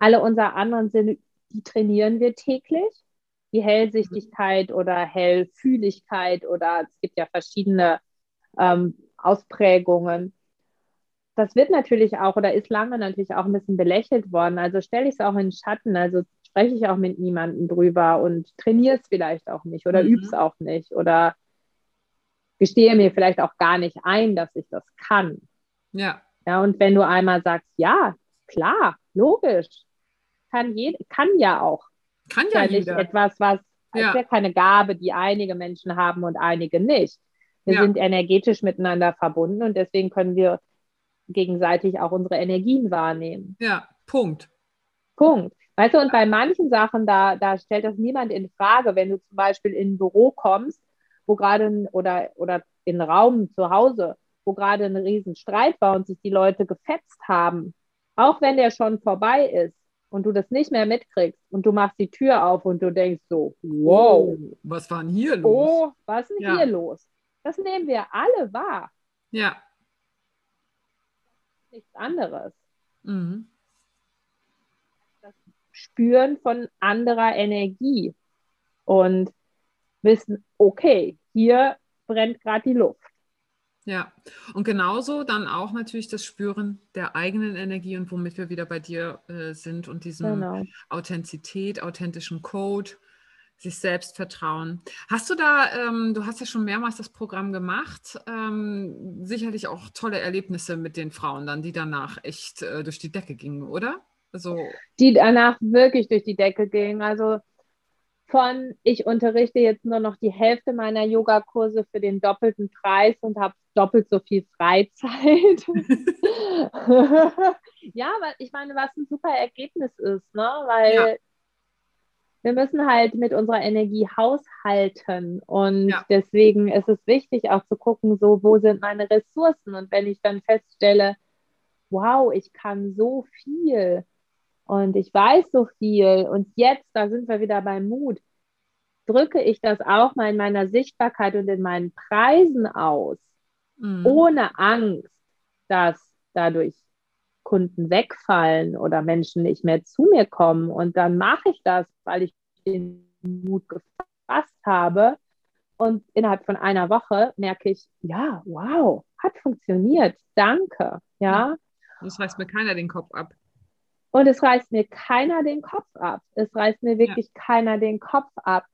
Alle unsere anderen Sinne, die trainieren wir täglich. Die Hellsichtigkeit oder Hellfühligkeit oder es gibt ja verschiedene ähm, Ausprägungen. Das wird natürlich auch oder ist lange natürlich auch ein bisschen belächelt worden. Also stelle ich es auch in den Schatten. Also spreche ich auch mit niemandem drüber und trainiere es vielleicht auch nicht oder mhm. übe es auch nicht oder gestehe mir vielleicht auch gar nicht ein, dass ich das kann. Ja. Ja, und wenn du einmal sagst, ja, klar, logisch, kann, je, kann ja auch. Kann ja, nicht etwas, was, ja. ist ja keine Gabe, die einige Menschen haben und einige nicht. Wir ja. sind energetisch miteinander verbunden und deswegen können wir gegenseitig auch unsere Energien wahrnehmen. Ja, Punkt. Punkt. Weißt du, und bei manchen Sachen, da, da stellt das niemand in Frage, wenn du zum Beispiel in ein Büro kommst, wo gerade oder, oder in einen Raum zu Hause, wo gerade ein Riesenstreit war und sich die Leute gefetzt haben, auch wenn der schon vorbei ist und du das nicht mehr mitkriegst und du machst die Tür auf und du denkst so, wow, oh, was war denn hier los? Oh, was ist denn ja. hier los? Das nehmen wir alle wahr. Ja. Nichts anderes. Mhm. Spüren von anderer Energie und wissen, okay, hier brennt gerade die Luft. Ja, und genauso dann auch natürlich das Spüren der eigenen Energie und womit wir wieder bei dir äh, sind und diesem genau. Authentizität, authentischen Code, sich selbst vertrauen. Hast du da, ähm, du hast ja schon mehrmals das Programm gemacht, ähm, sicherlich auch tolle Erlebnisse mit den Frauen dann, die danach echt äh, durch die Decke gingen, oder? Also, die danach wirklich durch die Decke gingen. Also von, ich unterrichte jetzt nur noch die Hälfte meiner Yogakurse für den doppelten Preis und habe doppelt so viel Freizeit. *laughs* ja, weil ich meine, was ein super Ergebnis ist, ne? Weil ja. wir müssen halt mit unserer Energie haushalten und ja. deswegen ist es wichtig auch zu gucken, so wo sind meine Ressourcen und wenn ich dann feststelle, wow, ich kann so viel, und ich weiß so viel und jetzt, da sind wir wieder beim Mut, drücke ich das auch mal in meiner Sichtbarkeit und in meinen Preisen aus, mhm. ohne Angst, dass dadurch Kunden wegfallen oder Menschen nicht mehr zu mir kommen. Und dann mache ich das, weil ich den Mut gefasst habe. Und innerhalb von einer Woche merke ich, ja, wow, hat funktioniert. Danke. Ja. Das reißt mir keiner den Kopf ab. Und es reißt mir keiner den Kopf ab. Es reißt mir wirklich ja. keiner den Kopf ab.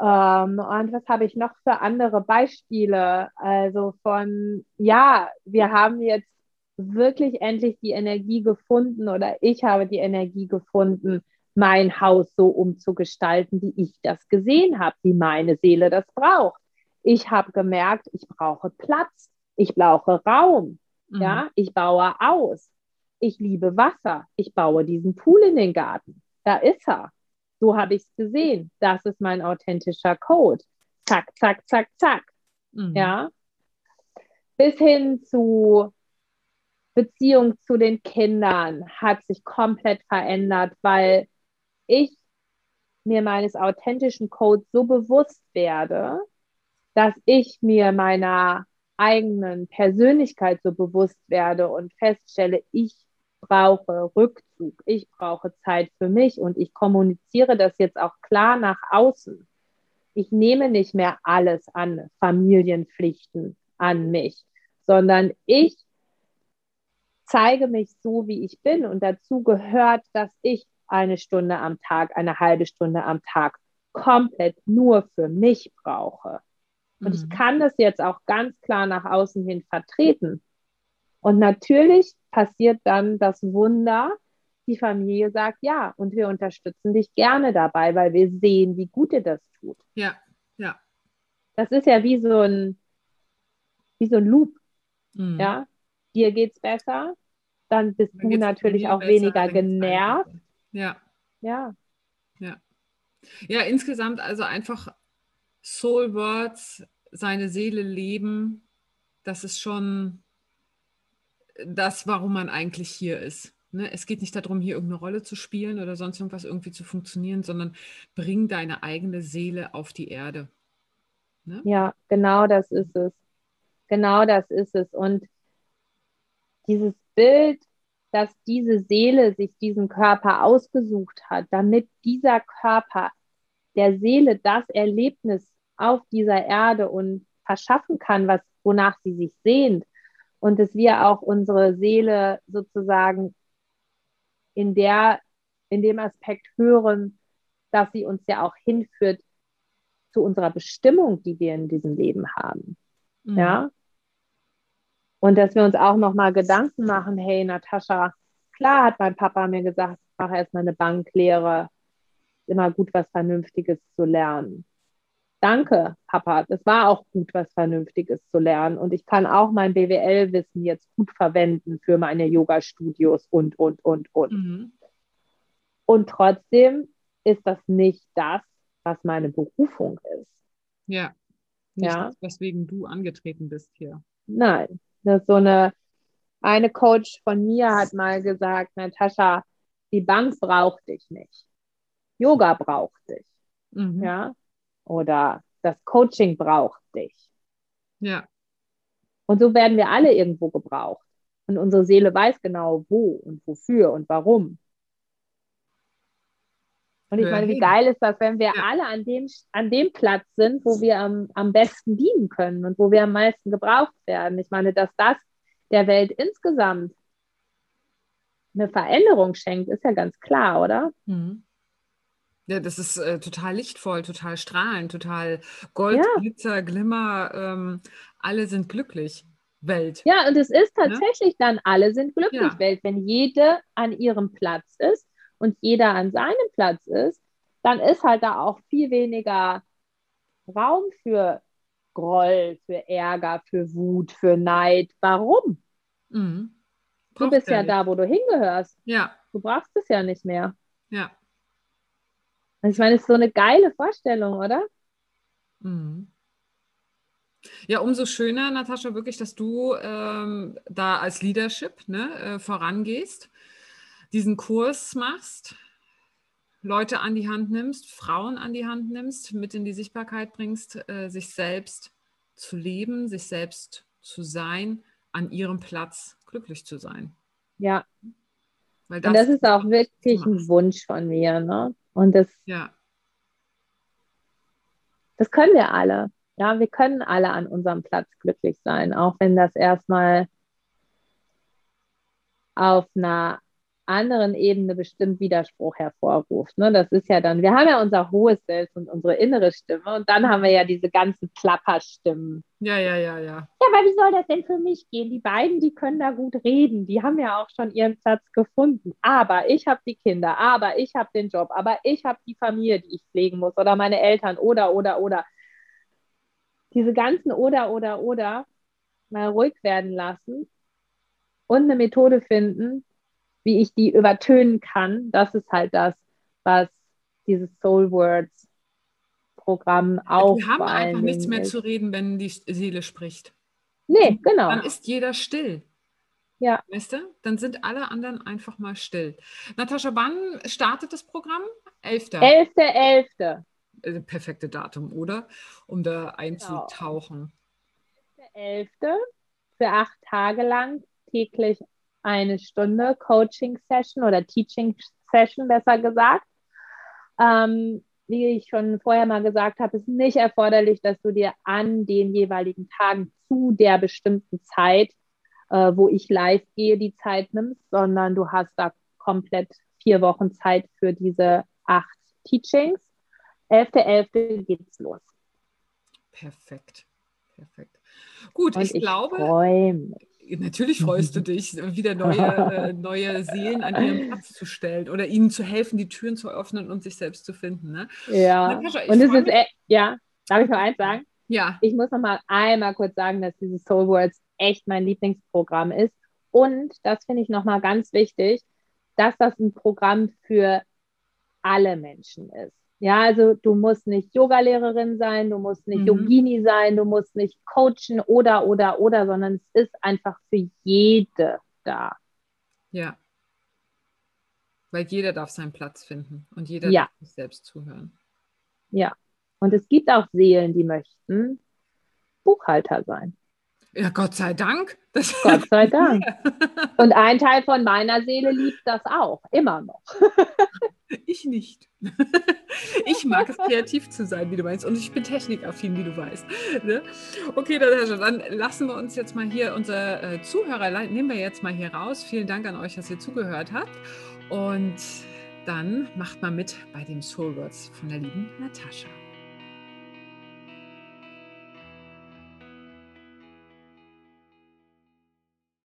Ähm, und was habe ich noch für andere Beispiele? Also von, ja, wir haben jetzt wirklich endlich die Energie gefunden oder ich habe die Energie gefunden, mein Haus so umzugestalten, wie ich das gesehen habe, wie meine Seele das braucht. Ich habe gemerkt, ich brauche Platz, ich brauche Raum, mhm. ja, ich baue aus ich liebe Wasser, ich baue diesen Pool in den Garten. Da ist er. So habe ich es gesehen. Das ist mein authentischer Code. Zack, zack, zack, zack. Mhm. Ja. Bis hin zu Beziehung zu den Kindern hat sich komplett verändert, weil ich mir meines authentischen Codes so bewusst werde, dass ich mir meiner eigenen Persönlichkeit so bewusst werde und feststelle, ich brauche Rückzug, ich brauche Zeit für mich und ich kommuniziere das jetzt auch klar nach außen. Ich nehme nicht mehr alles an Familienpflichten an mich, sondern ich zeige mich so, wie ich bin und dazu gehört, dass ich eine Stunde am Tag, eine halbe Stunde am Tag komplett nur für mich brauche. Und mhm. ich kann das jetzt auch ganz klar nach außen hin vertreten. Und natürlich passiert dann das Wunder, die Familie sagt ja und wir unterstützen dich gerne dabei, weil wir sehen, wie gut dir das tut. Ja, ja. Das ist ja wie so ein, wie so ein Loop. Mhm. Ja, dir geht's besser, dann bist dann du natürlich auch besser, weniger genervt. Ja. Ja. Ja. Ja, insgesamt also einfach Soul Words, seine Seele leben, das ist schon das, warum man eigentlich hier ist. Ne? Es geht nicht darum, hier irgendeine Rolle zu spielen oder sonst irgendwas irgendwie zu funktionieren, sondern bring deine eigene Seele auf die Erde. Ne? Ja, genau das ist es. Genau das ist es. Und dieses Bild, dass diese Seele sich diesen Körper ausgesucht hat, damit dieser Körper der Seele das Erlebnis auf dieser Erde und verschaffen kann, was, wonach sie sich sehnt. Und dass wir auch unsere Seele sozusagen in, der, in dem Aspekt hören, dass sie uns ja auch hinführt zu unserer Bestimmung, die wir in diesem Leben haben. Mhm. Ja. Und dass wir uns auch nochmal Gedanken machen, hey Natascha, klar hat mein Papa mir gesagt, mach erstmal eine Banklehre, ist immer gut, was Vernünftiges zu lernen. Danke, Papa, das war auch gut, was Vernünftiges zu lernen. Und ich kann auch mein BWL-Wissen jetzt gut verwenden für meine Yoga-Studios und, und, und, und. Mhm. Und trotzdem ist das nicht das, was meine Berufung ist. Ja. Nicht ja. Das, weswegen du angetreten bist hier. Nein. Das so eine, eine Coach von mir hat mal gesagt, Natascha, die Bank braucht dich nicht. Yoga braucht dich. Mhm. Ja. Oder das Coaching braucht dich. Ja. Und so werden wir alle irgendwo gebraucht. Und unsere Seele weiß genau, wo und wofür und warum. Und ich meine, wie geil ist das, wenn wir ja. alle an dem, an dem Platz sind, wo wir am, am besten dienen können und wo wir am meisten gebraucht werden. Ich meine, dass das der Welt insgesamt eine Veränderung schenkt, ist ja ganz klar, oder? Mhm. Ja, das ist äh, total lichtvoll, total strahlend, total Gold, ja. Glitzer, Glimmer. Ähm, alle sind glücklich. Welt. Ja, und es ist ne? tatsächlich ne? dann, alle sind glücklich ja. Welt, wenn jede an ihrem Platz ist und jeder an seinem Platz ist, dann ist halt da auch viel weniger Raum für Groll, für Ärger, für Wut, für Neid. Warum? Mhm. Du bist ja, ja da, wo du hingehörst. Ja. Du brauchst es ja nicht mehr. Ja. Ich meine, es ist so eine geile Vorstellung, oder? Mhm. Ja, umso schöner, Natascha, wirklich, dass du ähm, da als Leadership ne, äh, vorangehst diesen Kurs machst, Leute an die Hand nimmst, Frauen an die Hand nimmst, mit in die Sichtbarkeit bringst, äh, sich selbst zu leben, sich selbst zu sein, an ihrem Platz glücklich zu sein. Ja. Das, Und das ist auch wirklich ein Wunsch von mir. Ne? Und das, ja. das können wir alle. Ja, wir können alle an unserem Platz glücklich sein, auch wenn das erstmal auf einer anderen Ebene bestimmt Widerspruch hervorruft. Ne? Das ist ja dann, wir haben ja unser hohes Selbst und unsere innere Stimme und dann haben wir ja diese ganzen Klapperstimmen. Ja, ja, ja, ja. Ja, aber wie soll das denn für mich gehen? Die beiden, die können da gut reden, die haben ja auch schon ihren Platz gefunden. Aber ich habe die Kinder, aber ich habe den Job, aber ich habe die Familie, die ich pflegen muss oder meine Eltern oder, oder, oder. Diese ganzen oder, oder, oder mal ruhig werden lassen und eine Methode finden, wie ich die übertönen kann, das ist halt das, was dieses Soul Words Programm auch. Wir haben einfach nichts mehr ist. zu reden, wenn die Seele spricht. Nee, genau. Dann ist jeder still. Ja. Weißt du? Dann sind alle anderen einfach mal still. Natascha, wann startet das Programm? 11. 11.11. 11. Äh, perfekte Datum, oder? Um da einzutauchen. Genau. 11. Für acht Tage lang täglich eine Stunde Coaching-Session oder Teaching-Session, besser gesagt. Ähm, wie ich schon vorher mal gesagt habe, ist nicht erforderlich, dass du dir an den jeweiligen Tagen zu der bestimmten Zeit, äh, wo ich live gehe, die Zeit nimmst, sondern du hast da komplett vier Wochen Zeit für diese acht Teachings. 11.11. .11. geht's los. Perfekt. Perfekt. Gut, Und ich, ich glaube. Mich. Natürlich *laughs* freust du dich, wieder neue, äh, neue Seelen an ihren Platz zu stellen oder ihnen zu helfen, die Türen zu öffnen und sich selbst zu finden. Ne? Ja. Und es ist, e ja, darf ich noch eins sagen? Ja. Ich muss noch mal einmal kurz sagen, dass dieses Soul Worlds echt mein Lieblingsprogramm ist. Und das finde ich noch mal ganz wichtig, dass das ein Programm für alle Menschen ist. Ja, also du musst nicht Yogalehrerin sein, du musst nicht mhm. Yogini sein, du musst nicht coachen oder, oder, oder, sondern es ist einfach für jede da. Ja. Weil jeder darf seinen Platz finden und jeder ja. darf sich selbst zuhören. Ja. Und es gibt auch Seelen, die möchten Buchhalter sein. Ja, Gott sei Dank. Das Gott sei *laughs* Dank. Und ein Teil von meiner Seele liebt das auch, immer noch. *laughs* *laughs* Ich nicht. *laughs* Ich mag es, kreativ zu sein, wie du meinst. Und ich bin technikaffin, wie du weißt. Ne? Okay, dann lassen wir uns jetzt mal hier unsere äh, Zuhörer, nehmen wir jetzt mal hier raus. Vielen Dank an euch, dass ihr zugehört habt. Und dann macht mal mit bei dem Soul Words von der lieben Natascha.